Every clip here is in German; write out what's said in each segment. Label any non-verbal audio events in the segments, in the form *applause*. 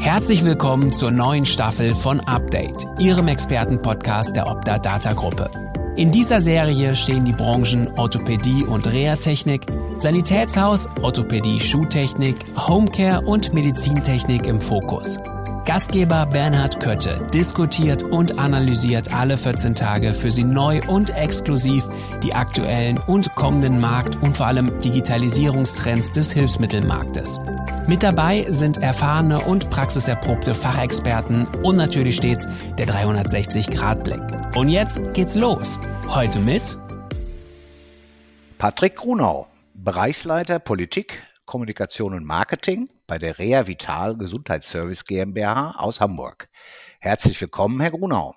Herzlich willkommen zur neuen Staffel von Update, Ihrem Expertenpodcast der Opta Data Gruppe. In dieser Serie stehen die Branchen Orthopädie und Reha-Technik, Sanitätshaus, Orthopädie, Schuhtechnik, Homecare und Medizintechnik im Fokus. Gastgeber Bernhard Kötte diskutiert und analysiert alle 14 Tage für Sie neu und exklusiv die aktuellen und kommenden Markt- und vor allem Digitalisierungstrends des Hilfsmittelmarktes. Mit dabei sind erfahrene und praxiserprobte Fachexperten und natürlich stets der 360-Grad-Blick. Und jetzt geht's los. Heute mit Patrick Grunau, Bereichsleiter Politik, Kommunikation und Marketing bei der Rea Vital Gesundheitsservice GmbH aus Hamburg. Herzlich willkommen, Herr Grunau.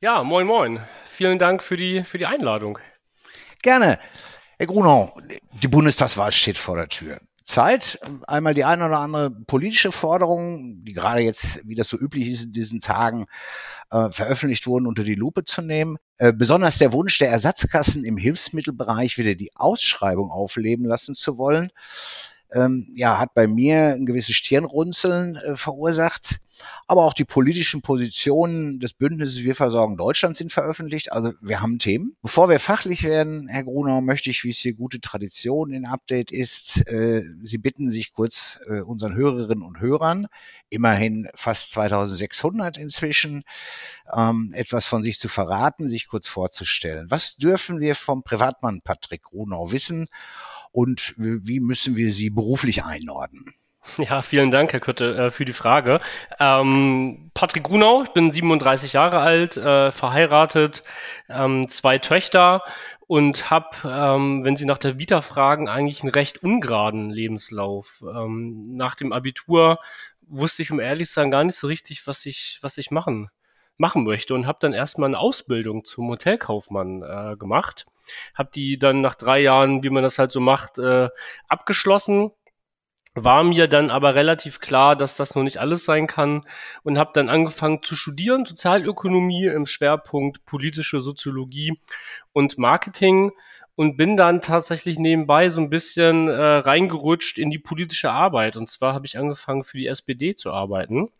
Ja, moin, moin. Vielen Dank für die, für die Einladung. Gerne. Herr Grunau, die Bundestagswahl steht vor der Tür. Zeit, einmal die eine oder andere politische Forderung, die gerade jetzt, wie das so üblich ist in diesen Tagen, äh, veröffentlicht wurden, unter die Lupe zu nehmen. Äh, besonders der Wunsch der Ersatzkassen im Hilfsmittelbereich wieder die Ausschreibung aufleben lassen zu wollen ähm, ja, hat bei mir ein gewisses Stirnrunzeln äh, verursacht. Aber auch die politischen Positionen des Bündnisses Wir versorgen Deutschland sind veröffentlicht. Also wir haben Themen. Bevor wir fachlich werden, Herr Grunau, möchte ich, wie es hier gute Tradition in Update ist, äh, Sie bitten, sich kurz äh, unseren Hörerinnen und Hörern, immerhin fast 2600 inzwischen, ähm, etwas von sich zu verraten, sich kurz vorzustellen. Was dürfen wir vom Privatmann Patrick Grunau wissen? Und wie müssen wir sie beruflich einordnen? Ja, vielen Dank, Herr Kötte, äh, für die Frage. Ähm, Patrick Grunau, ich bin 37 Jahre alt, äh, verheiratet, ähm, zwei Töchter und habe, ähm, wenn Sie nach der Vita fragen, eigentlich einen recht ungeraden Lebenslauf. Ähm, nach dem Abitur wusste ich, um ehrlich zu sein, gar nicht so richtig, was ich, was ich machen machen möchte und habe dann erstmal eine Ausbildung zum Hotelkaufmann äh, gemacht. Habe die dann nach drei Jahren, wie man das halt so macht, äh, abgeschlossen. War mir dann aber relativ klar, dass das noch nicht alles sein kann und habe dann angefangen zu studieren, Sozialökonomie im Schwerpunkt politische Soziologie und Marketing und bin dann tatsächlich nebenbei so ein bisschen äh, reingerutscht in die politische Arbeit. Und zwar habe ich angefangen für die SPD zu arbeiten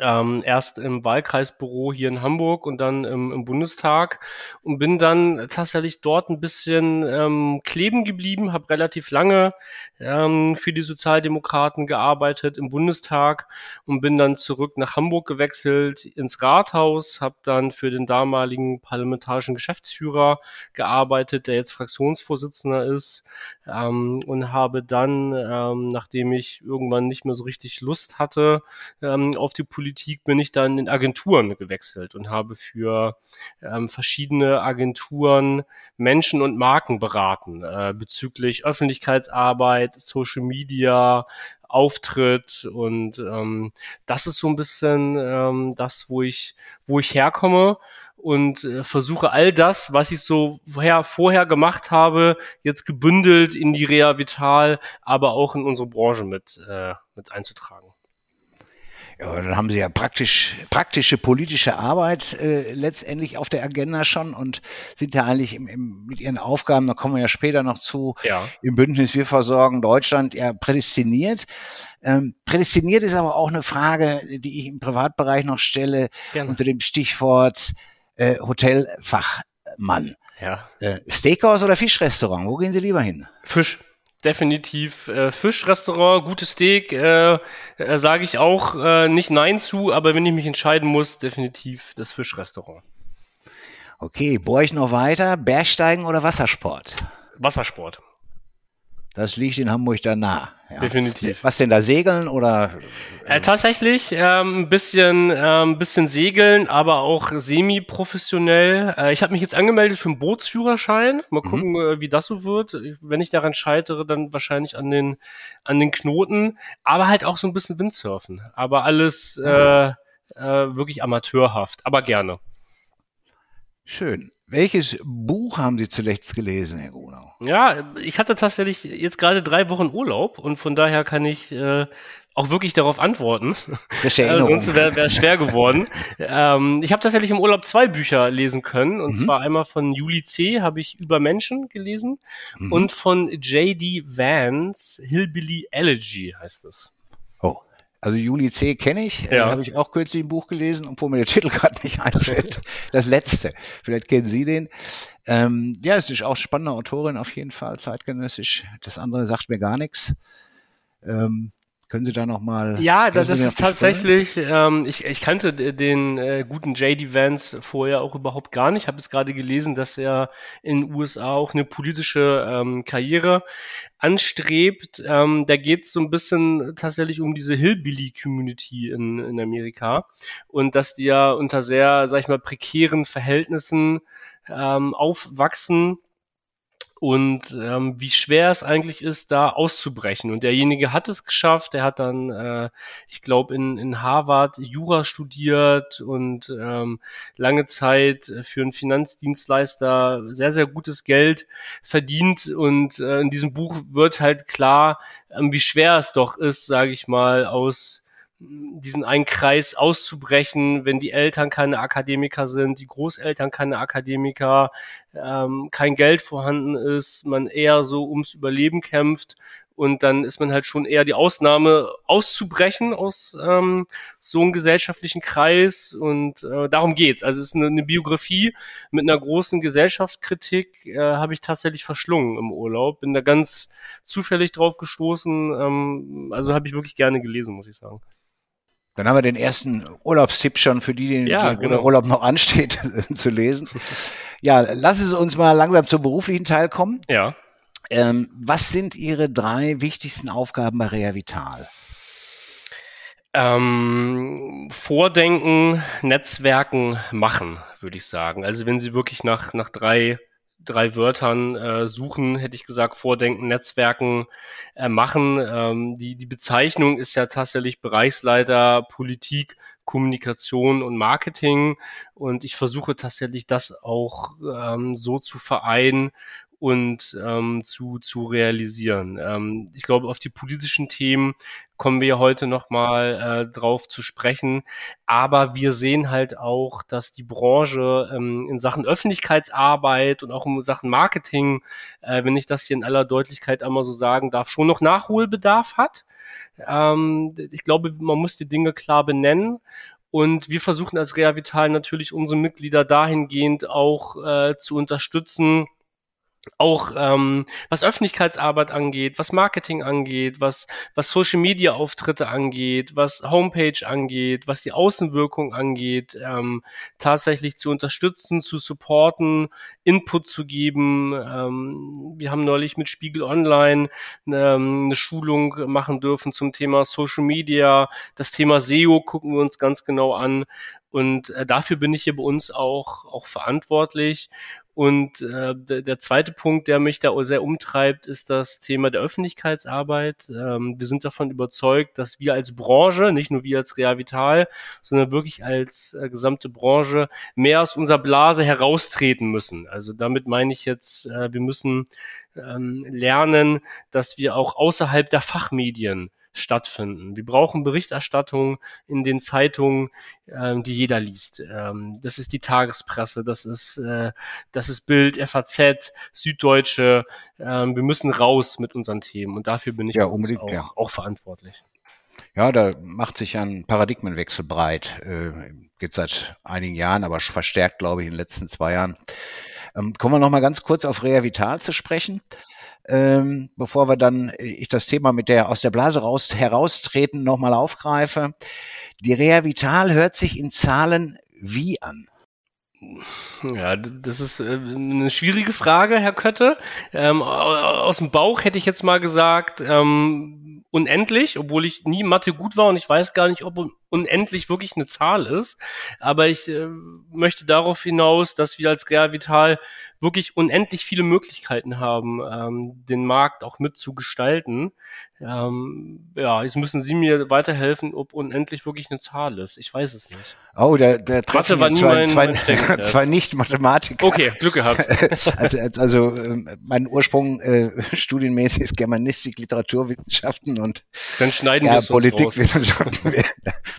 ähm, erst im Wahlkreisbüro hier in Hamburg und dann im, im Bundestag und bin dann tatsächlich dort ein bisschen ähm, kleben geblieben, habe relativ lange ähm, für die Sozialdemokraten gearbeitet im Bundestag und bin dann zurück nach Hamburg gewechselt ins Rathaus, habe dann für den damaligen parlamentarischen Geschäftsführer gearbeitet, der jetzt Fraktionsvorsitzender ist ähm, und habe dann, ähm, nachdem ich irgendwann nicht mehr so richtig Lust hatte ähm, auf die Politik, Politik bin ich dann in Agenturen gewechselt und habe für ähm, verschiedene Agenturen Menschen und Marken beraten äh, bezüglich Öffentlichkeitsarbeit, Social Media, Auftritt und ähm, das ist so ein bisschen ähm, das, wo ich, wo ich herkomme und äh, versuche all das, was ich so vorher, vorher gemacht habe, jetzt gebündelt in die Rea Vital, aber auch in unsere Branche mit, äh, mit einzutragen. Ja, dann haben Sie ja praktisch, praktische politische Arbeit äh, letztendlich auf der Agenda schon und sind ja eigentlich im, im, mit Ihren Aufgaben, da kommen wir ja später noch zu, ja. im Bündnis Wir versorgen Deutschland ja prädestiniert. Ähm, prädestiniert ist aber auch eine Frage, die ich im Privatbereich noch stelle, Gerne. unter dem Stichwort äh, Hotelfachmann. Ja. Äh, Steakhouse oder Fischrestaurant, wo gehen Sie lieber hin? Fisch definitiv äh, Fischrestaurant, gutes Steak, äh, äh, sage ich auch äh, nicht Nein zu, aber wenn ich mich entscheiden muss, definitiv das Fischrestaurant. Okay, bohre ich noch weiter? Bergsteigen oder Wassersport? Wassersport. Das liegt in Hamburg da nah. Ja. Definitiv. Was denn da segeln oder? Äh, tatsächlich ähm, ein bisschen, ähm, bisschen segeln, aber auch semi-professionell. Äh, ich habe mich jetzt angemeldet für einen Bootsführerschein. Mal mhm. gucken, mhm. äh, wie das so wird. Wenn ich daran scheitere, dann wahrscheinlich an den an den Knoten. Aber halt auch so ein bisschen Windsurfen. Aber alles mhm. äh, äh, wirklich amateurhaft, aber gerne. Schön. Welches Buch haben Sie zuletzt gelesen, Herr Grunau? Ja, ich hatte tatsächlich jetzt gerade drei Wochen Urlaub und von daher kann ich äh, auch wirklich darauf antworten. Erinnerung. sonst wäre es schwer geworden. ähm, ich habe tatsächlich im Urlaub zwei Bücher lesen können. Und mhm. zwar einmal von Juli C. habe ich Über Menschen gelesen mhm. und von J.D. Vance Hillbilly Elegy heißt es. Also Juli C. kenne ich, Ja. ja. habe ich auch kürzlich ein Buch gelesen, obwohl mir der *laughs* Titel gerade nicht einfällt. Das letzte. Vielleicht kennen Sie den. Ähm, ja, es ist auch spannende Autorin auf jeden Fall, zeitgenössisch. Das andere sagt mir gar nichts. Ähm, können Sie da noch mal? Ja, das, ist tatsächlich, ähm, ich, ich kannte den äh, guten J.D. Vance vorher auch überhaupt gar nicht. Ich habe es gerade gelesen, dass er in den USA auch eine politische ähm, Karriere anstrebt. Ähm, da geht es so ein bisschen tatsächlich um diese Hillbilly-Community in, in Amerika und dass die ja unter sehr, sag ich mal, prekären Verhältnissen ähm, aufwachsen und ähm, wie schwer es eigentlich ist, da auszubrechen. Und derjenige hat es geschafft. Er hat dann, äh, ich glaube, in, in Harvard Jura studiert und ähm, lange Zeit für einen Finanzdienstleister sehr, sehr gutes Geld verdient. Und äh, in diesem Buch wird halt klar, ähm, wie schwer es doch ist, sage ich mal, aus diesen einen Kreis auszubrechen, wenn die Eltern keine Akademiker sind, die Großeltern keine Akademiker, ähm, kein Geld vorhanden ist, man eher so ums Überleben kämpft und dann ist man halt schon eher die Ausnahme auszubrechen aus ähm, so einem gesellschaftlichen Kreis und äh, darum geht's. Also es ist eine, eine Biografie mit einer großen Gesellschaftskritik, äh, habe ich tatsächlich verschlungen im Urlaub, bin da ganz zufällig drauf gestoßen, ähm, also habe ich wirklich gerne gelesen, muss ich sagen. Dann haben wir den ersten Urlaubstipp schon für die, die, Ja, wo genau. der Urlaub noch ansteht, *laughs* zu lesen. Ja, lass es uns mal langsam zum beruflichen Teil kommen. Ja. Ähm, was sind Ihre drei wichtigsten Aufgaben bei Rea Vital? Ähm, Vordenken, Netzwerken, machen, würde ich sagen. Also wenn Sie wirklich nach, nach drei, drei Wörtern äh, suchen, hätte ich gesagt, Vordenken, Netzwerken, äh, machen. Ähm, die, die Bezeichnung ist ja tatsächlich Bereichsleiter Politik, Kommunikation und Marketing. Und ich versuche tatsächlich das auch ähm, so zu vereinen und ähm, zu, zu realisieren. Ähm, ich glaube, auf die politischen Themen kommen wir heute nochmal äh, drauf zu sprechen. Aber wir sehen halt auch, dass die Branche ähm, in Sachen Öffentlichkeitsarbeit und auch in Sachen Marketing, äh, wenn ich das hier in aller Deutlichkeit einmal so sagen darf, schon noch Nachholbedarf hat. Ähm, ich glaube, man muss die Dinge klar benennen. Und wir versuchen als Reavital natürlich unsere Mitglieder dahingehend auch äh, zu unterstützen, auch ähm, was Öffentlichkeitsarbeit angeht, was Marketing angeht, was, was Social Media Auftritte angeht, was Homepage angeht, was die Außenwirkung angeht, ähm, tatsächlich zu unterstützen, zu supporten, Input zu geben. Ähm, wir haben neulich mit Spiegel Online ähm, eine Schulung machen dürfen zum Thema Social Media. Das Thema SEO gucken wir uns ganz genau an. Und äh, dafür bin ich hier bei uns auch, auch verantwortlich. Und äh, der, der zweite Punkt, der mich da sehr umtreibt, ist das Thema der Öffentlichkeitsarbeit. Ähm, wir sind davon überzeugt, dass wir als Branche, nicht nur wir als Reavital, sondern wirklich als äh, gesamte Branche mehr aus unserer Blase heraustreten müssen. Also damit meine ich jetzt, äh, wir müssen ähm, lernen, dass wir auch außerhalb der Fachmedien stattfinden. Wir brauchen Berichterstattung in den Zeitungen, ähm, die jeder liest. Ähm, das ist die Tagespresse, das ist äh, das ist Bild, FAZ, Süddeutsche. Ähm, wir müssen raus mit unseren Themen und dafür bin ich Ja, auch, ja. auch verantwortlich. Ja, da macht sich ein Paradigmenwechsel breit. Äh, geht seit einigen Jahren, aber verstärkt, glaube ich, in den letzten zwei Jahren. Ähm, kommen wir noch mal ganz kurz auf Rea Vital zu sprechen. Ähm, bevor wir dann äh, ich das Thema mit der aus der Blase raus heraustreten noch mal aufgreife. Die Rea Vital hört sich in Zahlen wie an? Ja, das ist äh, eine schwierige Frage, Herr Kötte. Ähm, au- aus dem Bauch hätte ich jetzt mal gesagt, ähm, unendlich, obwohl ich nie Mathe gut war und ich weiß gar nicht, ob unendlich wirklich eine Zahl ist. Aber ich äh, möchte darauf hinaus, dass wir als Reavital wirklich unendlich viele Möglichkeiten haben, ähm, den Markt auch mitzugestalten. Ähm, ja, jetzt müssen Sie mir weiterhelfen, ob unendlich wirklich eine Zahl ist. Ich weiß es nicht. Oh, da, da treffen war nie zwei, mein- zwei, mein *laughs* zwei Nicht-Mathematiker. Okay, Glück gehabt. *laughs* also, also ähm, mein Ursprung äh, *laughs* studienmäßig ist Germanistik, Literaturwissenschaften und Dann schneiden wir ja. Politikwissenschaften.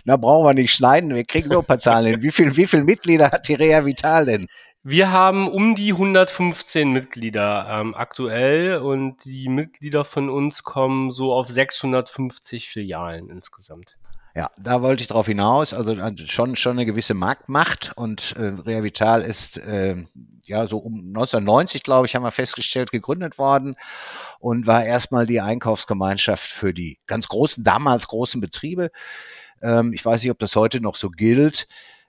Da brauchen wir nicht schneiden, wir kriegen so ein paar Zahlen hin. Wie viel, wie viel Mitglieder hat die Rea Vital denn? Wir haben um die 115 Mitglieder ähm, aktuell und die Mitglieder von uns kommen so auf 650 Filialen insgesamt. Ja, da wollte ich drauf hinaus. Also äh, schon, schon eine gewisse Marktmacht und äh, Reavital ist äh, ja so um 1990, glaube ich, haben wir festgestellt, gegründet worden und war erstmal die Einkaufsgemeinschaft für die ganz großen, damals großen Betriebe. Ähm, ich weiß nicht, ob das heute noch so gilt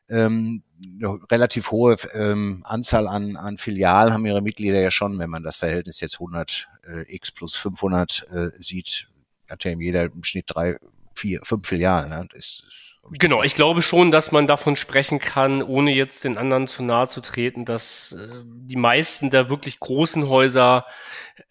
ähm, eine relativ hohe ähm, Anzahl an, an Filialen haben ihre Mitglieder ja schon, wenn man das Verhältnis jetzt 100 äh, x plus 500 äh, sieht, hat ja jeder im Schnitt drei, vier, fünf Filialen. Ne? Das ist, genau, ich glaube schon, dass man davon sprechen kann, ohne jetzt den anderen zu nahe zu treten, dass äh, die meisten der wirklich großen Häuser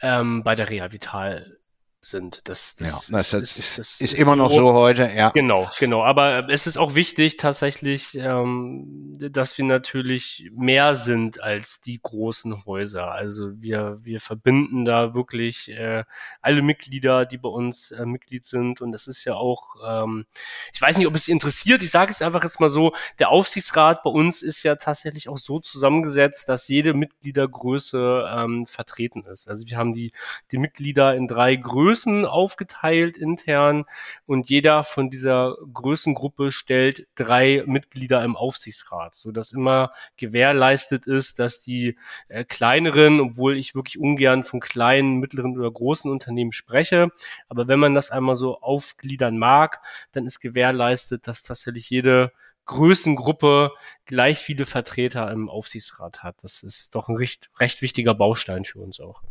ähm, bei der Rehavital sind. Das, das, ja, das, ist, ist, ist, ist, immer noch so heute, ja. Genau, genau. Aber es ist auch wichtig tatsächlich, ähm, dass wir natürlich mehr sind als die großen Häuser. Also wir, wir verbinden da wirklich äh, alle Mitglieder, die bei uns äh, Mitglied sind. Und das ist ja auch, ähm, ich weiß nicht, ob es interessiert, ich sage es einfach jetzt mal so, der Aufsichtsrat bei uns ist ja tatsächlich auch so zusammengesetzt, dass jede Mitgliedergröße ähm, vertreten ist. Also wir haben die, die Mitglieder in drei Größen Größen aufgeteilt intern und jeder von dieser Größengruppe stellt drei Mitglieder im Aufsichtsrat, so dass immer gewährleistet ist, dass die äh, kleineren, obwohl ich wirklich ungern von kleinen, mittleren oder großen Unternehmen spreche, aber wenn man das einmal so aufgliedern mag, dann ist gewährleistet, dass tatsächlich jede Größengruppe gleich viele Vertreter im Aufsichtsrat hat. Das ist doch ein recht, recht wichtiger Baustein für uns auch.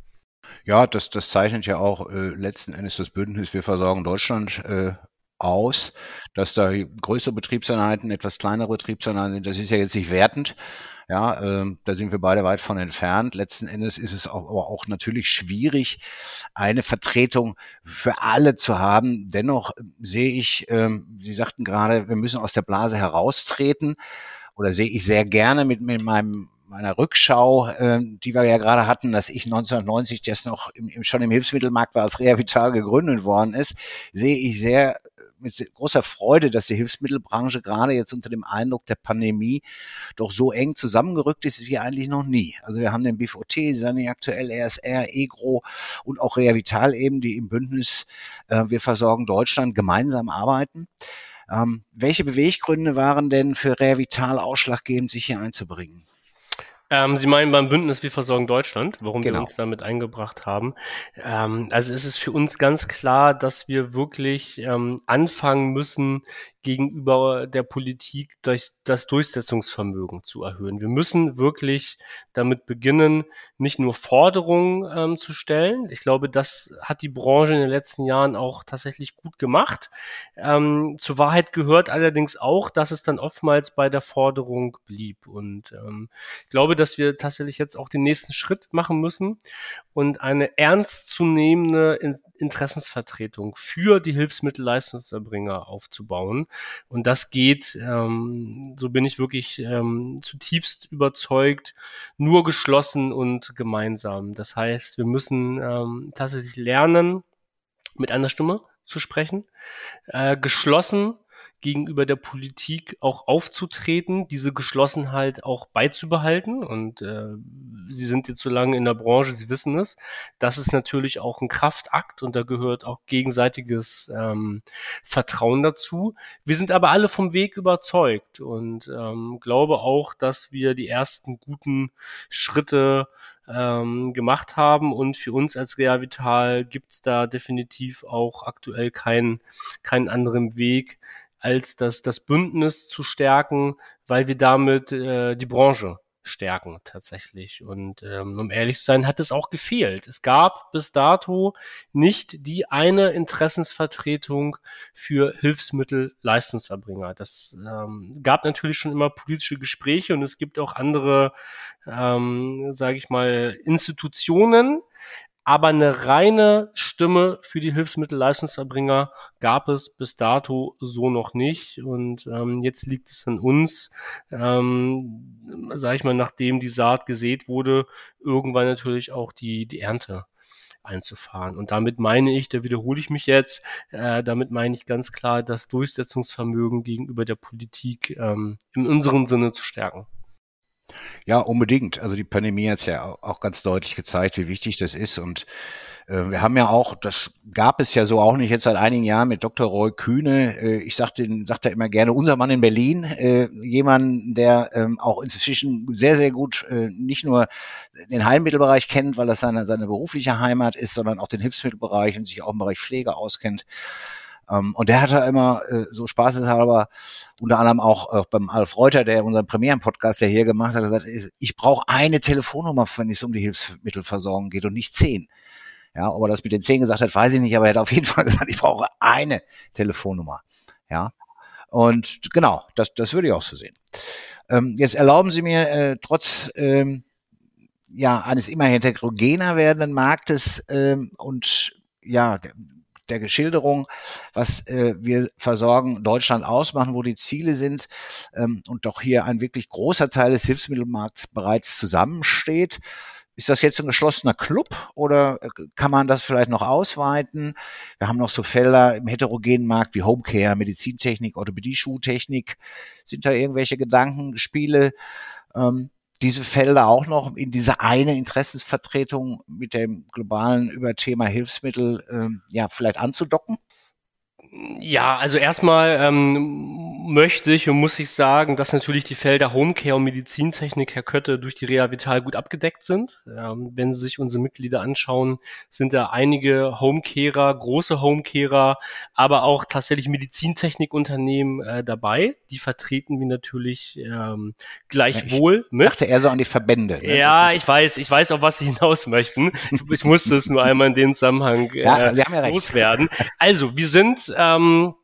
Ja, das, das zeichnet ja auch äh, letzten Endes das Bündnis Wir versorgen Deutschland äh, aus, dass da größere Betriebseinheiten, etwas kleinere Betriebseinheiten sind. Das ist ja jetzt nicht wertend. Ja, äh, da sind wir beide weit von entfernt. Letzten Endes ist es auch, aber auch natürlich schwierig, eine Vertretung für alle zu haben. Dennoch sehe ich, äh, Sie sagten gerade, wir müssen aus der Blase heraustreten oder sehe ich sehr gerne mit, mit meinem meiner Rückschau, äh, die wir ja gerade hatten, dass ich 1990 das noch im, im, schon im Hilfsmittelmarkt war, als Rehavital gegründet worden ist, sehe ich sehr mit großer Freude, dass die Hilfsmittelbranche gerade jetzt unter dem Eindruck der Pandemie doch so eng zusammengerückt ist wie eigentlich noch nie. Also wir haben den BVT, Sani aktuell RSR, EGRO und auch Rehavital eben, die im Bündnis äh, Wir versorgen Deutschland gemeinsam arbeiten. Ähm, welche Beweggründe waren denn für Rehavital ausschlaggebend, sich hier einzubringen? Ähm, Sie meinen beim Bündnis Wir versorgen Deutschland, warum genau. wir uns damit eingebracht haben. Ähm, also es ist für uns ganz klar, dass wir wirklich ähm, anfangen müssen, gegenüber der Politik durch das Durchsetzungsvermögen zu erhöhen. Wir müssen wirklich damit beginnen, nicht nur Forderungen ähm, zu stellen. Ich glaube, das hat die Branche in den letzten Jahren auch tatsächlich gut gemacht. Ähm, zur Wahrheit gehört allerdings auch, dass es dann oftmals bei der Forderung blieb. Und ähm, ich glaube, dass wir tatsächlich jetzt auch den nächsten Schritt machen müssen und eine ernstzunehmende Interessensvertretung für die Hilfsmittelleistungserbringer aufzubauen. Und das geht, ähm, so bin ich wirklich ähm, zutiefst überzeugt, nur geschlossen und gemeinsam. Das heißt, wir müssen ähm, tatsächlich lernen, mit einer Stimme zu sprechen, äh, geschlossen gegenüber der Politik auch aufzutreten, diese Geschlossenheit auch beizubehalten. Und äh, Sie sind jetzt so lange in der Branche, Sie wissen es. Das ist natürlich auch ein Kraftakt und da gehört auch gegenseitiges ähm, Vertrauen dazu. Wir sind aber alle vom Weg überzeugt und ähm, glaube auch, dass wir die ersten guten Schritte ähm, gemacht haben und für uns als Reavital gibt es da definitiv auch aktuell keinen keinen anderen Weg, als das, das Bündnis zu stärken, weil wir damit äh, die Branche stärken tatsächlich. Und ähm, um ehrlich zu sein, hat es auch gefehlt. Es gab bis dato nicht die eine Interessensvertretung für Hilfsmittelleistungserbringer. Das ähm, gab natürlich schon immer politische Gespräche und es gibt auch andere, ähm, sage ich mal, Institutionen, aber eine reine Stimme für die Hilfsmittelleistungserbringer gab es bis dato so noch nicht. Und ähm, jetzt liegt es an uns, ähm, sage ich mal, nachdem die Saat gesät wurde, irgendwann natürlich auch die, die Ernte einzufahren. Und damit meine ich, da wiederhole ich mich jetzt, äh, damit meine ich ganz klar, das Durchsetzungsvermögen gegenüber der Politik ähm, in unserem Sinne zu stärken. Ja, unbedingt. Also die Pandemie hat es ja auch ganz deutlich gezeigt, wie wichtig das ist. Und äh, wir haben ja auch, das gab es ja so auch nicht jetzt seit einigen Jahren mit Dr. Roy Kühne. Äh, ich sagte, sagte immer gerne, unser Mann in Berlin, äh, jemand, der ähm, auch inzwischen sehr, sehr gut äh, nicht nur den Heilmittelbereich kennt, weil das seine, seine berufliche Heimat ist, sondern auch den Hilfsmittelbereich und sich auch im Bereich Pflege auskennt. Um, und der hatte immer äh, so spaßeshalber, unter anderem auch, auch beim Alf Reuter, der unseren Premieren-Podcast ja hier gemacht hat, gesagt, ich brauche eine Telefonnummer, wenn es um die Hilfsmittelversorgung geht und nicht zehn. Ja, ob er das mit den zehn gesagt hat, weiß ich nicht, aber er hat auf jeden *laughs* Fall gesagt, ich brauche eine Telefonnummer. Ja. Und genau, das, das würde ich auch so sehen. Ähm, jetzt erlauben Sie mir äh, trotz ähm, ja, eines immer heterogener werdenden Marktes ähm, und ja, der Geschilderung, was äh, wir versorgen, Deutschland ausmachen, wo die Ziele sind ähm, und doch hier ein wirklich großer Teil des Hilfsmittelmarkts bereits zusammensteht. Ist das jetzt ein geschlossener Club oder äh, kann man das vielleicht noch ausweiten? Wir haben noch so Felder im heterogenen Markt wie Homecare, Medizintechnik, Orthopädie, Schuhtechnik. Sind da irgendwelche Gedankenspiele? Ähm, diese Felder auch noch in diese eine Interessensvertretung mit dem globalen Überthema Hilfsmittel ähm, ja vielleicht anzudocken? Ja, also erstmal ähm, möchte ich und muss ich sagen, dass natürlich die Felder Homecare und Medizintechnik, Herr Kötte, durch die Reha Vital gut abgedeckt sind. Ähm, wenn Sie sich unsere Mitglieder anschauen, sind da einige Homecarer, große Homecarer, aber auch tatsächlich Medizintechnikunternehmen äh, dabei. Die vertreten wir natürlich ähm, gleichwohl ich mit. dachte eher so an die Verbände. Ne? Ja, ich weiß, ich weiß, auf was Sie hinaus möchten. Ich, ich musste es nur einmal in den Zusammenhang äh, ja, ja loswerden. Also, wir sind ähm,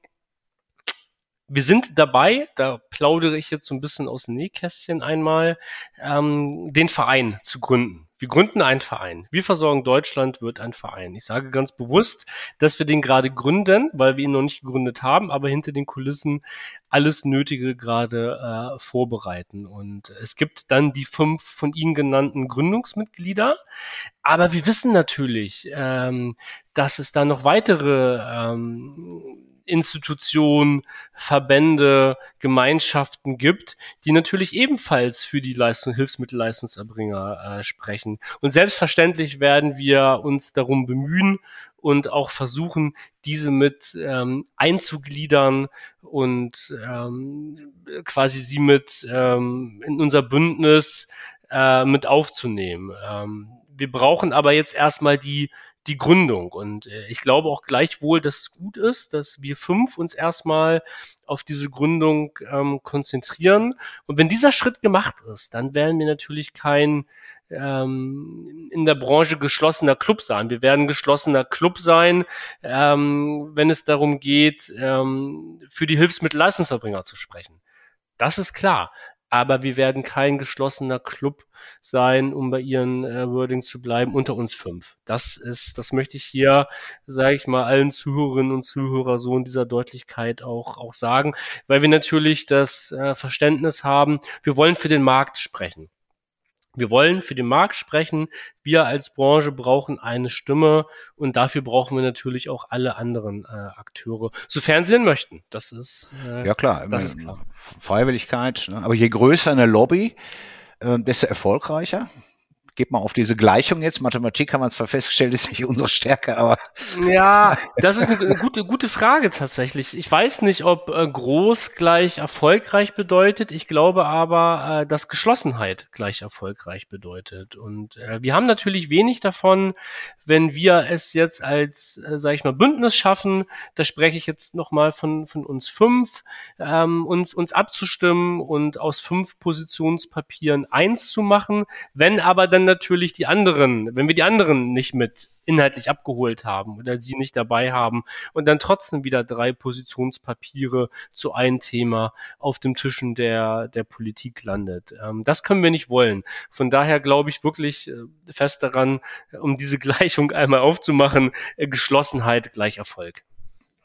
wir sind dabei, da plaudere ich jetzt so ein bisschen aus dem Nähkästchen einmal, ähm, den Verein zu gründen. Wir gründen einen Verein. Wir versorgen Deutschland wird ein Verein. Ich sage ganz bewusst, dass wir den gerade gründen, weil wir ihn noch nicht gegründet haben, aber hinter den Kulissen alles Nötige gerade äh, vorbereiten. Und es gibt dann die fünf von Ihnen genannten Gründungsmitglieder. Aber wir wissen natürlich, ähm, dass es da noch weitere ähm, Institutionen, Verbände, Gemeinschaften gibt, die natürlich ebenfalls für die Leistung, Hilfsmittelleistungserbringer äh, sprechen. Und selbstverständlich werden wir uns darum bemühen und auch versuchen, diese mit ähm, einzugliedern und ähm, quasi sie mit ähm, in unser Bündnis äh, mit aufzunehmen. Ähm, wir brauchen aber jetzt erstmal die die Gründung. Und äh, ich glaube auch gleichwohl, dass es gut ist, dass wir fünf uns erstmal auf diese Gründung ähm, konzentrieren. Und wenn dieser Schritt gemacht ist, dann werden wir natürlich kein ähm, in der Branche geschlossener Club sein. Wir werden geschlossener Club sein, ähm, wenn es darum geht, ähm, für die Hilfsmittelleistungserbringer zu sprechen. Das ist klar aber wir werden kein geschlossener Club sein, um bei ihren äh, Wordings zu bleiben, unter uns fünf. Das ist, das möchte ich hier, sage ich mal, allen Zuhörerinnen und Zuhörer so in dieser Deutlichkeit auch, auch sagen, weil wir natürlich das äh, Verständnis haben, wir wollen für den Markt sprechen. Wir wollen für den Markt sprechen. Wir als Branche brauchen eine Stimme und dafür brauchen wir natürlich auch alle anderen äh, Akteure, sofern sie denn möchten. Das ist äh, ja klar, das ist klar. Freiwilligkeit. Ne? Aber je größer eine Lobby, äh, desto erfolgreicher geht mal auf diese Gleichung jetzt. Mathematik haben wir zwar festgestellt, ist nicht unsere Stärke, aber. Ja, *laughs* das ist eine gute, gute Frage tatsächlich. Ich weiß nicht, ob äh, groß gleich erfolgreich bedeutet. Ich glaube aber, äh, dass Geschlossenheit gleich erfolgreich bedeutet. Und äh, wir haben natürlich wenig davon, wenn wir es jetzt als, äh, sage ich mal, Bündnis schaffen. Da spreche ich jetzt nochmal von, von uns fünf, ähm, uns, uns abzustimmen und aus fünf Positionspapieren eins zu machen. Wenn aber dann natürlich die anderen, wenn wir die anderen nicht mit inhaltlich abgeholt haben oder sie nicht dabei haben und dann trotzdem wieder drei Positionspapiere zu einem Thema auf dem Tischen der, der Politik landet. Ähm, das können wir nicht wollen. Von daher glaube ich wirklich äh, fest daran, um diese *laughs* Gleichung einmal aufzumachen, äh, Geschlossenheit gleich Erfolg.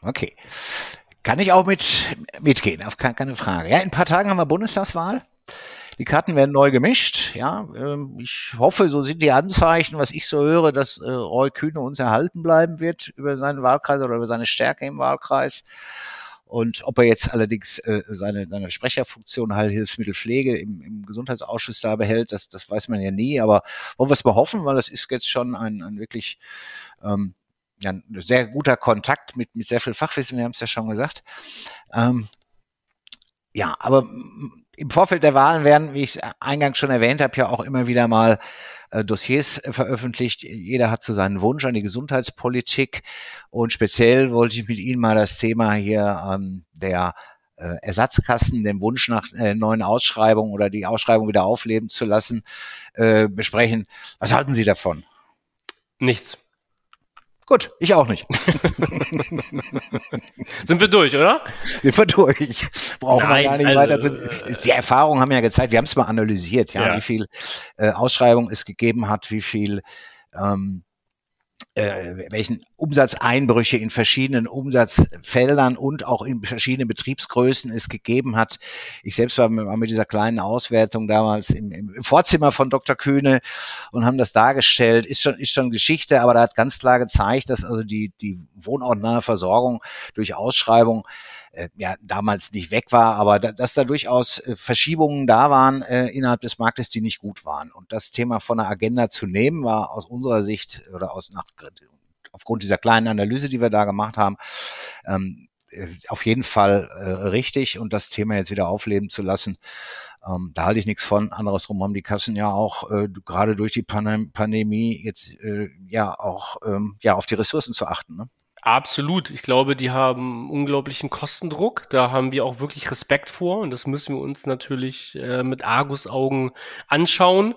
Okay. Kann ich auch mit mitgehen, auf keine Frage. Ja, in ein paar Tagen haben wir Bundestagswahl. Die Karten werden neu gemischt. Ja, ähm, ich hoffe, so sind die Anzeichen, was ich so höre, dass äh, Roy Kühne uns erhalten bleiben wird über seinen Wahlkreis oder über seine Stärke im Wahlkreis. Und ob er jetzt allerdings äh, seine, seine Sprecherfunktion Heilhilfsmittelpflege im, im Gesundheitsausschuss da behält, das, das weiß man ja nie. Aber wollen wir es mal hoffen, weil das ist jetzt schon ein, ein wirklich ähm, ja, ein sehr guter Kontakt mit, mit sehr viel Fachwissen, wir haben es ja schon gesagt. Ähm, ja, aber im Vorfeld der Wahlen werden, wie ich eingangs schon erwähnt habe, ja auch immer wieder mal äh, Dossiers veröffentlicht. Jeder hat so seinen Wunsch an die Gesundheitspolitik und speziell wollte ich mit Ihnen mal das Thema hier ähm, der äh, Ersatzkassen, dem Wunsch nach äh, neuen Ausschreibungen oder die Ausschreibung wieder aufleben zu lassen, äh, besprechen. Was halten Sie davon? Nichts. Gut, ich auch nicht. *laughs* Sind wir durch, oder? Sind wir durch. Brauchen Nein, wir gar nicht also, weiter zu. Äh, die Erfahrungen haben ja gezeigt, wir haben es mal analysiert, ja, ja. wie viel äh, Ausschreibung es gegeben hat, wie viel ähm, äh, welchen Umsatzeinbrüche in verschiedenen Umsatzfeldern und auch in verschiedenen Betriebsgrößen es gegeben hat. Ich selbst war mit, war mit dieser kleinen Auswertung damals im, im, Vorzimmer von Dr. Kühne und haben das dargestellt. Ist schon, ist schon Geschichte, aber da hat ganz klar gezeigt, dass also die, die wohnortnahe Versorgung durch Ausschreibung äh, ja damals nicht weg war, aber da, dass da durchaus äh, Verschiebungen da waren äh, innerhalb des Marktes, die nicht gut waren. Und das Thema von der Agenda zu nehmen, war aus unserer Sicht oder aus nach, aufgrund dieser kleinen Analyse, die wir da gemacht haben, ähm, äh, auf jeden Fall äh, richtig und das Thema jetzt wieder aufleben zu lassen, ähm, da halte ich nichts von. Andersrum haben die Kassen ja auch äh, gerade durch die Pan Pandemie jetzt äh, ja auch ähm, ja auf die Ressourcen zu achten. Ne? Absolut. Ich glaube, die haben unglaublichen Kostendruck. Da haben wir auch wirklich Respekt vor und das müssen wir uns natürlich äh, mit Argusaugen anschauen,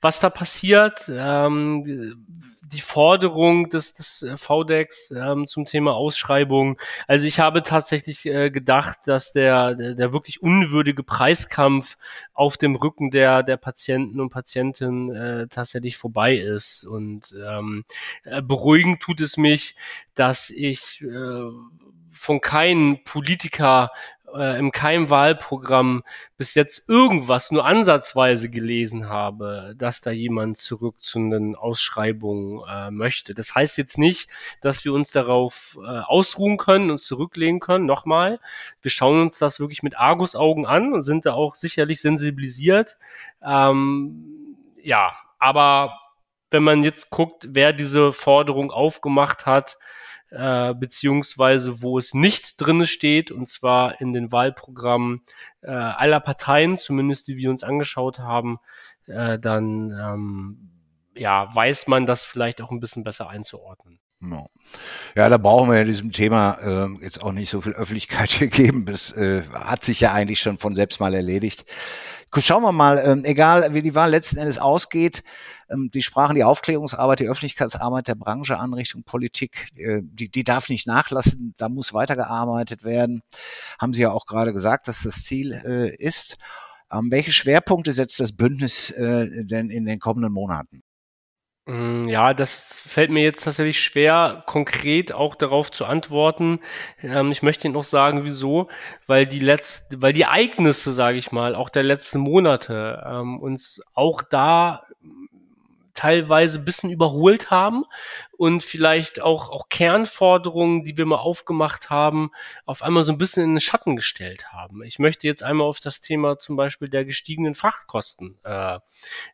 was da passiert. Ähm, die Forderung des, des äh, VDEX ähm, zum Thema Ausschreibung. Also ich habe tatsächlich äh, gedacht, dass der, der, der wirklich unwürdige Preiskampf auf dem Rücken der, der Patienten und Patientinnen äh, tatsächlich vorbei ist. Und ähm, äh, beruhigend tut es mich, dass ich äh, von keinem Politiker äh, im Keimwahlprogramm bis jetzt irgendwas nur ansatzweise gelesen habe, dass da jemand zurück zu den Ausschreibungen äh, möchte. Das heißt jetzt nicht, dass wir uns darauf äh, ausruhen können und zurücklehnen können. Nochmal, wir schauen uns das wirklich mit Argusaugen an und sind da auch sicherlich sensibilisiert. Ähm, ja, aber wenn man jetzt guckt, wer diese Forderung aufgemacht hat, äh, beziehungsweise wo es nicht drinne steht, und zwar in den Wahlprogrammen äh, aller Parteien, zumindest die wir uns angeschaut haben, äh, dann ähm, ja, weiß man das vielleicht auch ein bisschen besser einzuordnen. Ja, da brauchen wir ja diesem Thema äh, jetzt auch nicht so viel Öffentlichkeit gegeben. Das äh, hat sich ja eigentlich schon von selbst mal erledigt. Schauen wir mal, ähm, egal wie die Wahl letzten Endes ausgeht, ähm, die sprachen die Aufklärungsarbeit, die Öffentlichkeitsarbeit der Branche an Richtung Politik, äh, die, die darf nicht nachlassen, da muss weitergearbeitet werden. Haben Sie ja auch gerade gesagt, dass das Ziel äh, ist. Ähm, welche Schwerpunkte setzt das Bündnis äh, denn in den kommenden Monaten? Mm, ja, das fällt mir jetzt tatsächlich schwer, konkret auch darauf zu antworten. Ähm, ich möchte Ihnen auch sagen, wieso, weil die letzten, weil die Ereignisse, sage ich mal, auch der letzten Monate ähm, uns auch da teilweise bisschen überholt haben und vielleicht auch, auch Kernforderungen, die wir mal aufgemacht haben, auf einmal so ein bisschen in den Schatten gestellt haben. Ich möchte jetzt einmal auf das Thema zum Beispiel der gestiegenen Frachtkosten äh,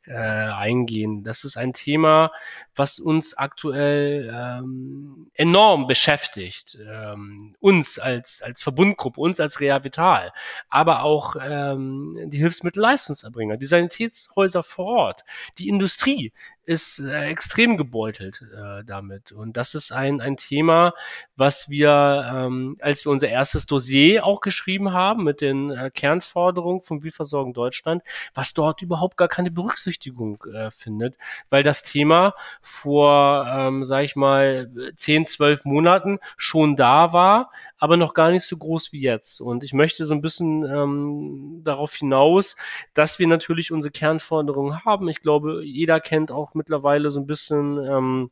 äh, eingehen. Das ist ein Thema, was uns aktuell ähm, enorm beschäftigt. Ähm, uns als, als Verbundgruppe, uns als Rehavital, aber auch ähm, die Hilfsmittelleistungserbringer, die Sanitätshäuser vor Ort, die Industrie ist äh, extrem gebeutelt äh, damit. Und das ist ein, ein Thema, was wir, ähm, als wir unser erstes Dossier auch geschrieben haben mit den äh, Kernforderungen Wie versorgen Deutschland, was dort überhaupt gar keine Berücksichtigung äh, findet, weil das Thema vor, ähm, sag ich mal, 10, 12 Monaten schon da war, aber noch gar nicht so groß wie jetzt. Und ich möchte so ein bisschen ähm, darauf hinaus, dass wir natürlich unsere Kernforderungen haben. Ich glaube, jeder kennt auch mittlerweile so ein bisschen ähm,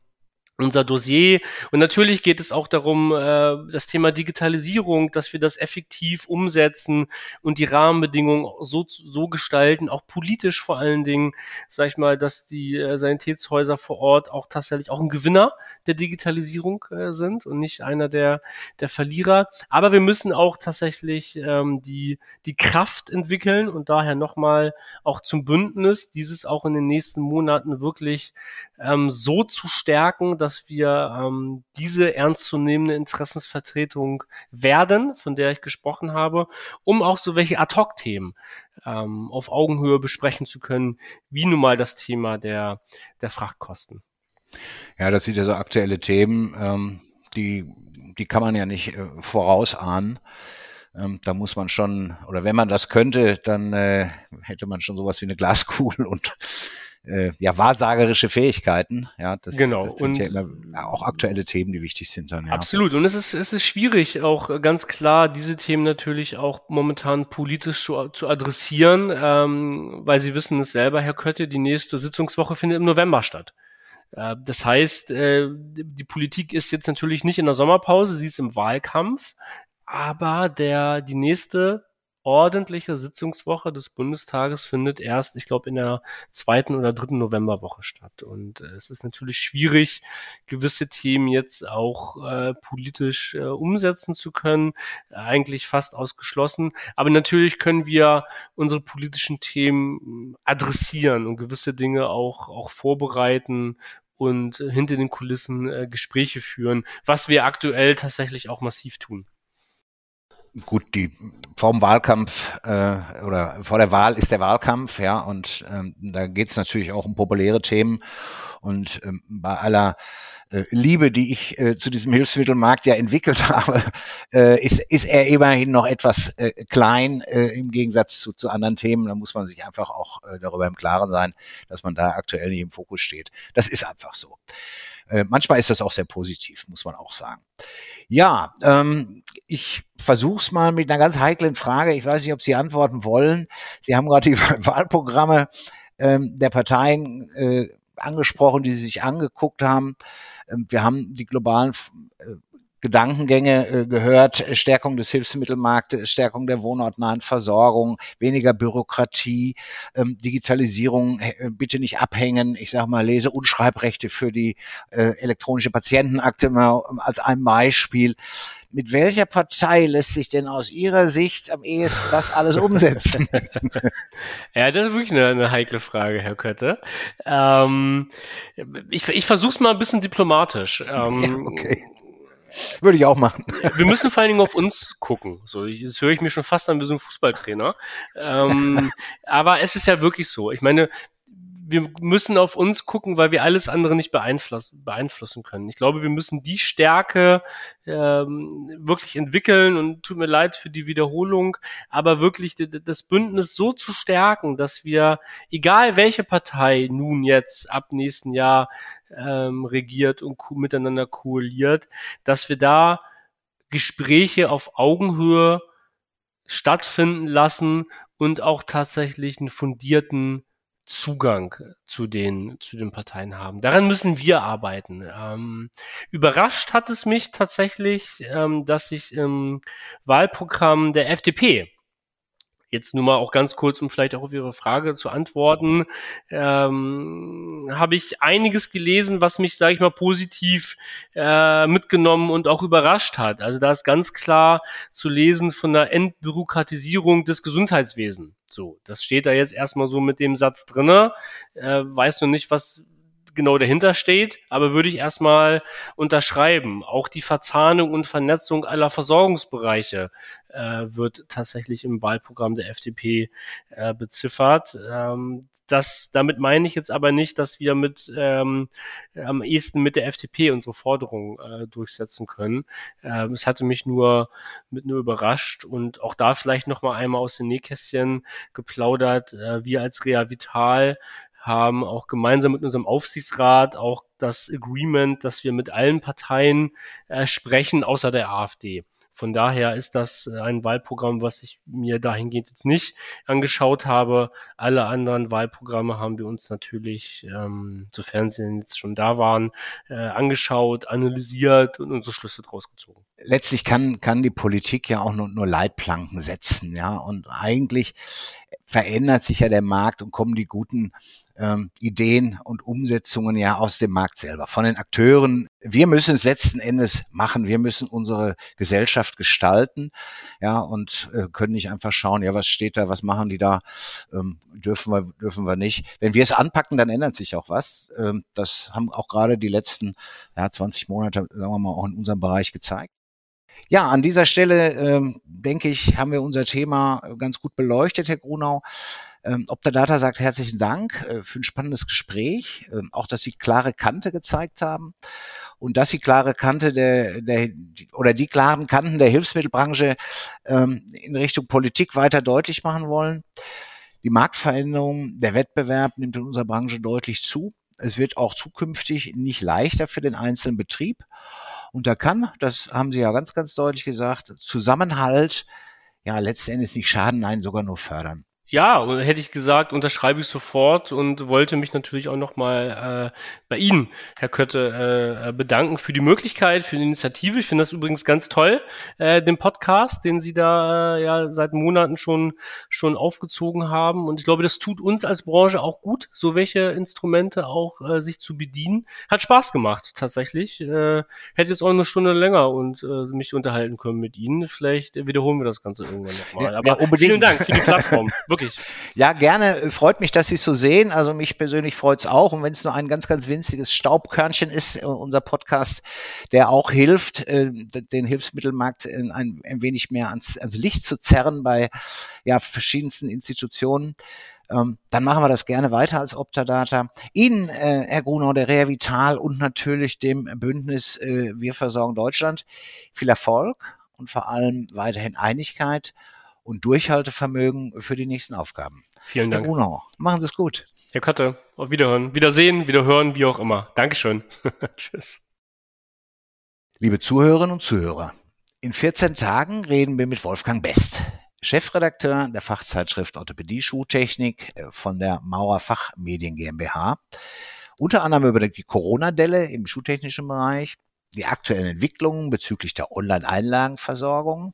unser Dossier. Und natürlich geht es auch darum, äh, das Thema Digitalisierung, dass wir das effektiv umsetzen und die Rahmenbedingungen so, so gestalten, auch politisch vor allen Dingen, sag ich mal, dass die äh, Sanitätshäuser vor Ort auch tatsächlich auch ein Gewinner der Digitalisierung äh, sind und nicht einer der, der Verlierer. Aber wir müssen auch tatsächlich ähm, die, die Kraft entwickeln und daher nochmal auch zum Bündnis, dieses auch in den nächsten Monaten wirklich ähm, so zu stärken, dass wir ähm, diese ernstzunehmende Interessensvertretung werden, von der ich gesprochen habe, um auch so welche Ad-Hoc-Themen ähm, auf Augenhöhe besprechen zu können, wie nun mal das Thema der, der Frachtkosten. Ja, das sind ja so aktuelle Themen, ähm, die, die kann man ja nicht äh, vorausahnen. Ähm, da muss man schon, oder wenn man das könnte, dann äh, hätte man schon sowas wie eine Glaskugel und äh, ja, wahrsagerische Fähigkeiten. Ja, das, genau. das sind und ja immer auch aktuelle Themen, die wichtig sind dann. Ja. Absolut. Und es ist, es ist schwierig, auch ganz klar, diese Themen natürlich auch momentan politisch zu, zu adressieren, ähm, weil Sie wissen es selber, Herr Kötte, die nächste Sitzungswoche findet im November statt. Äh, das heißt, äh, die Politik ist jetzt natürlich nicht in der Sommerpause, sie ist im Wahlkampf, aber der, die nächste ordentliche Sitzungswoche des Bundestages findet erst, ich glaube, in der zweiten oder dritten Novemberwoche statt. Und äh, es ist natürlich schwierig, gewisse Themen jetzt auch äh, politisch äh, umsetzen zu können. Eigentlich fast ausgeschlossen. Aber natürlich können wir unsere politischen Themen adressieren und gewisse Dinge auch, auch vorbereiten und hinter den Kulissen äh, Gespräche führen, was wir aktuell tatsächlich auch massiv tun gut, die vorm Wahlkampf äh, oder vor der Wahl ist der Wahlkampf, ja, und ähm, da geht es natürlich auch um populäre Themen. Und ähm, bei aller äh, Liebe, die ich äh, zu diesem Hilfsmittelmarkt ja entwickelt *laughs* habe, äh, ist, ist er immerhin noch etwas äh, klein äh, im Gegensatz zu, zu anderen Themen. Da muss man sich einfach auch äh, darüber im Klaren sein, dass man da aktuell nicht im Fokus steht. Das ist einfach so. Äh, manchmal ist das auch sehr positiv, muss man auch sagen. Ja, ähm, ich versuche es mal mit einer ganz heiklen Frage. Ich weiß nicht, ob Sie antworten wollen. Sie haben gerade die *laughs* Wahlprogramme ähm, der Parteien äh, angesprochen, die Sie sich angeguckt haben. Ähm, wir haben die globalen äh, Gedankengänge äh, gehört, Stärkung des Hilfsmittelmarktes, Stärkung der wohnortnahen Versorgung, weniger Bürokratie, ähm, Digitalisierung, äh, bitte nicht abhängen, ich sage mal Lese- und Schreibrechte für die äh, elektronische Patientenakte mal als ein Beispiel. Mit welcher Partei lässt sich denn aus Ihrer Sicht am ehesten das alles umsetzen? *laughs* *laughs* ja, das ist wirklich eine, eine heikle Frage, Herr Kötte. Ähm, ich ich versuche es mal ein bisschen diplomatisch. Ähm, ja, okay. Würde ich auch machen. Wir müssen vor allen Dingen auf uns gucken. So, das höre ich mir schon fast an wie so ein Fußballtrainer. Ähm, *laughs* aber es ist ja wirklich so. Ich meine, wir müssen auf uns gucken, weil wir alles andere nicht beeinflussen, beeinflussen können. Ich glaube, wir müssen die Stärke ähm, wirklich entwickeln und tut mir leid für die Wiederholung, aber wirklich das Bündnis so zu stärken, dass wir, egal welche Partei nun jetzt ab nächsten Jahr ähm, regiert und miteinander koaliert, dass wir da Gespräche auf Augenhöhe stattfinden lassen und auch tatsächlich einen fundierten Zugang zu den, zu den Parteien haben. Daran müssen wir arbeiten. Ähm, überrascht hat es mich tatsächlich, ähm, dass sich im Wahlprogramm der FDP Jetzt nur mal auch ganz kurz, um vielleicht auch auf Ihre Frage zu antworten, ähm, habe ich einiges gelesen, was mich, sage ich mal, positiv äh, mitgenommen und auch überrascht hat. Also da ist ganz klar zu lesen von der Entbürokratisierung des Gesundheitswesens. So, das steht da jetzt erstmal so mit dem Satz drinne. Äh, weiß nur nicht, was genau dahinter steht, aber würde ich erstmal unterschreiben. Auch die Verzahnung und Vernetzung aller Versorgungsbereiche äh, wird tatsächlich im Wahlprogramm der FDP äh, beziffert. Ähm, das, damit meine ich jetzt aber nicht, dass wir mit ähm, am ehesten mit der FDP unsere Forderungen äh, durchsetzen können. Ähm, es hatte mich nur mit nur überrascht und auch da vielleicht noch mal einmal aus den Nähkästchen geplaudert. Äh, wir als Rea Vital haben auch gemeinsam mit unserem Aufsichtsrat auch das Agreement, dass wir mit allen Parteien äh, sprechen, außer der AfD. Von daher ist das äh, ein Wahlprogramm, was ich mir dahingehend jetzt nicht angeschaut habe. Alle anderen Wahlprogramme haben wir uns natürlich, ähm, sofern sie jetzt schon da waren, äh, angeschaut, analysiert und unsere Schlüsse draus gezogen. Letztlich kann, kann die Politik ja auch nur, nur Leitplanken setzen, ja. Und eigentlich verändert sich ja der Markt und kommen die guten ähm, Ideen und Umsetzungen ja aus dem Markt selber, von den Akteuren. Wir müssen es letzten Endes machen. Wir müssen unsere Gesellschaft gestalten, ja, und äh, können nicht einfach schauen, ja, was steht da, was machen die da, ähm, dürfen wir, dürfen wir nicht. Wenn wir es anpacken, dann ändert sich auch was. Ähm, das haben auch gerade die letzten ja, 20 Monate, sagen wir mal, auch in unserem Bereich gezeigt. Ja, an dieser Stelle ähm, denke ich, haben wir unser Thema ganz gut beleuchtet, Herr Grunau. Ähm, Optadata sagt herzlichen Dank äh, für ein spannendes Gespräch, ähm, auch dass Sie klare Kante gezeigt haben und dass Sie klare Kante der, der oder die klaren Kanten der Hilfsmittelbranche ähm, in Richtung Politik weiter deutlich machen wollen. Die Marktveränderung, der Wettbewerb nimmt in unserer Branche deutlich zu. Es wird auch zukünftig nicht leichter für den einzelnen Betrieb. Und da kann, das haben Sie ja ganz, ganz deutlich gesagt, Zusammenhalt ja letztendlich nicht schaden, nein, sogar nur fördern. Ja, hätte ich gesagt, unterschreibe ich sofort und wollte mich natürlich auch nochmal äh, bei Ihnen, Herr Kötte, äh, bedanken für die Möglichkeit, für die Initiative. Ich finde das übrigens ganz toll, äh, den Podcast, den Sie da äh, ja seit Monaten schon schon aufgezogen haben. Und ich glaube, das tut uns als Branche auch gut, so welche Instrumente auch äh, sich zu bedienen. Hat Spaß gemacht, tatsächlich. Äh, hätte jetzt auch eine Stunde länger und äh, mich unterhalten können mit Ihnen. Vielleicht wiederholen wir das Ganze irgendwann nochmal. Aber ja, vielen Dank für die Plattform. wirklich. *laughs* Ja, gerne. Freut mich, dass Sie es so sehen. Also mich persönlich freut es auch. Und wenn es nur ein ganz, ganz winziges Staubkörnchen ist, äh, unser Podcast, der auch hilft, äh, den Hilfsmittelmarkt ein, ein wenig mehr ans, ans Licht zu zerren bei ja, verschiedensten Institutionen ähm, dann machen wir das gerne weiter als Optadata. Ihnen, äh, Herr Grunau, der Reavital und natürlich dem Bündnis äh, Wir versorgen Deutschland viel Erfolg und vor allem weiterhin Einigkeit und Durchhaltevermögen für die nächsten Aufgaben. Vielen Dank. Herr Bruno, machen Sie es gut. Herr Katte, auf Wiederhören. Wiedersehen, wiederhören, wie auch immer. Dankeschön. *laughs* Tschüss. Liebe Zuhörerinnen und Zuhörer, in 14 Tagen reden wir mit Wolfgang Best, Chefredakteur der Fachzeitschrift Orthopädie Schuhtechnik äh, von der Mauer Fachmedien GmbH. Unter anderem über die Corona-Delle im schuhtechnischen Bereich, die aktuellen Entwicklungen bezüglich der Online-Einlagenversorgung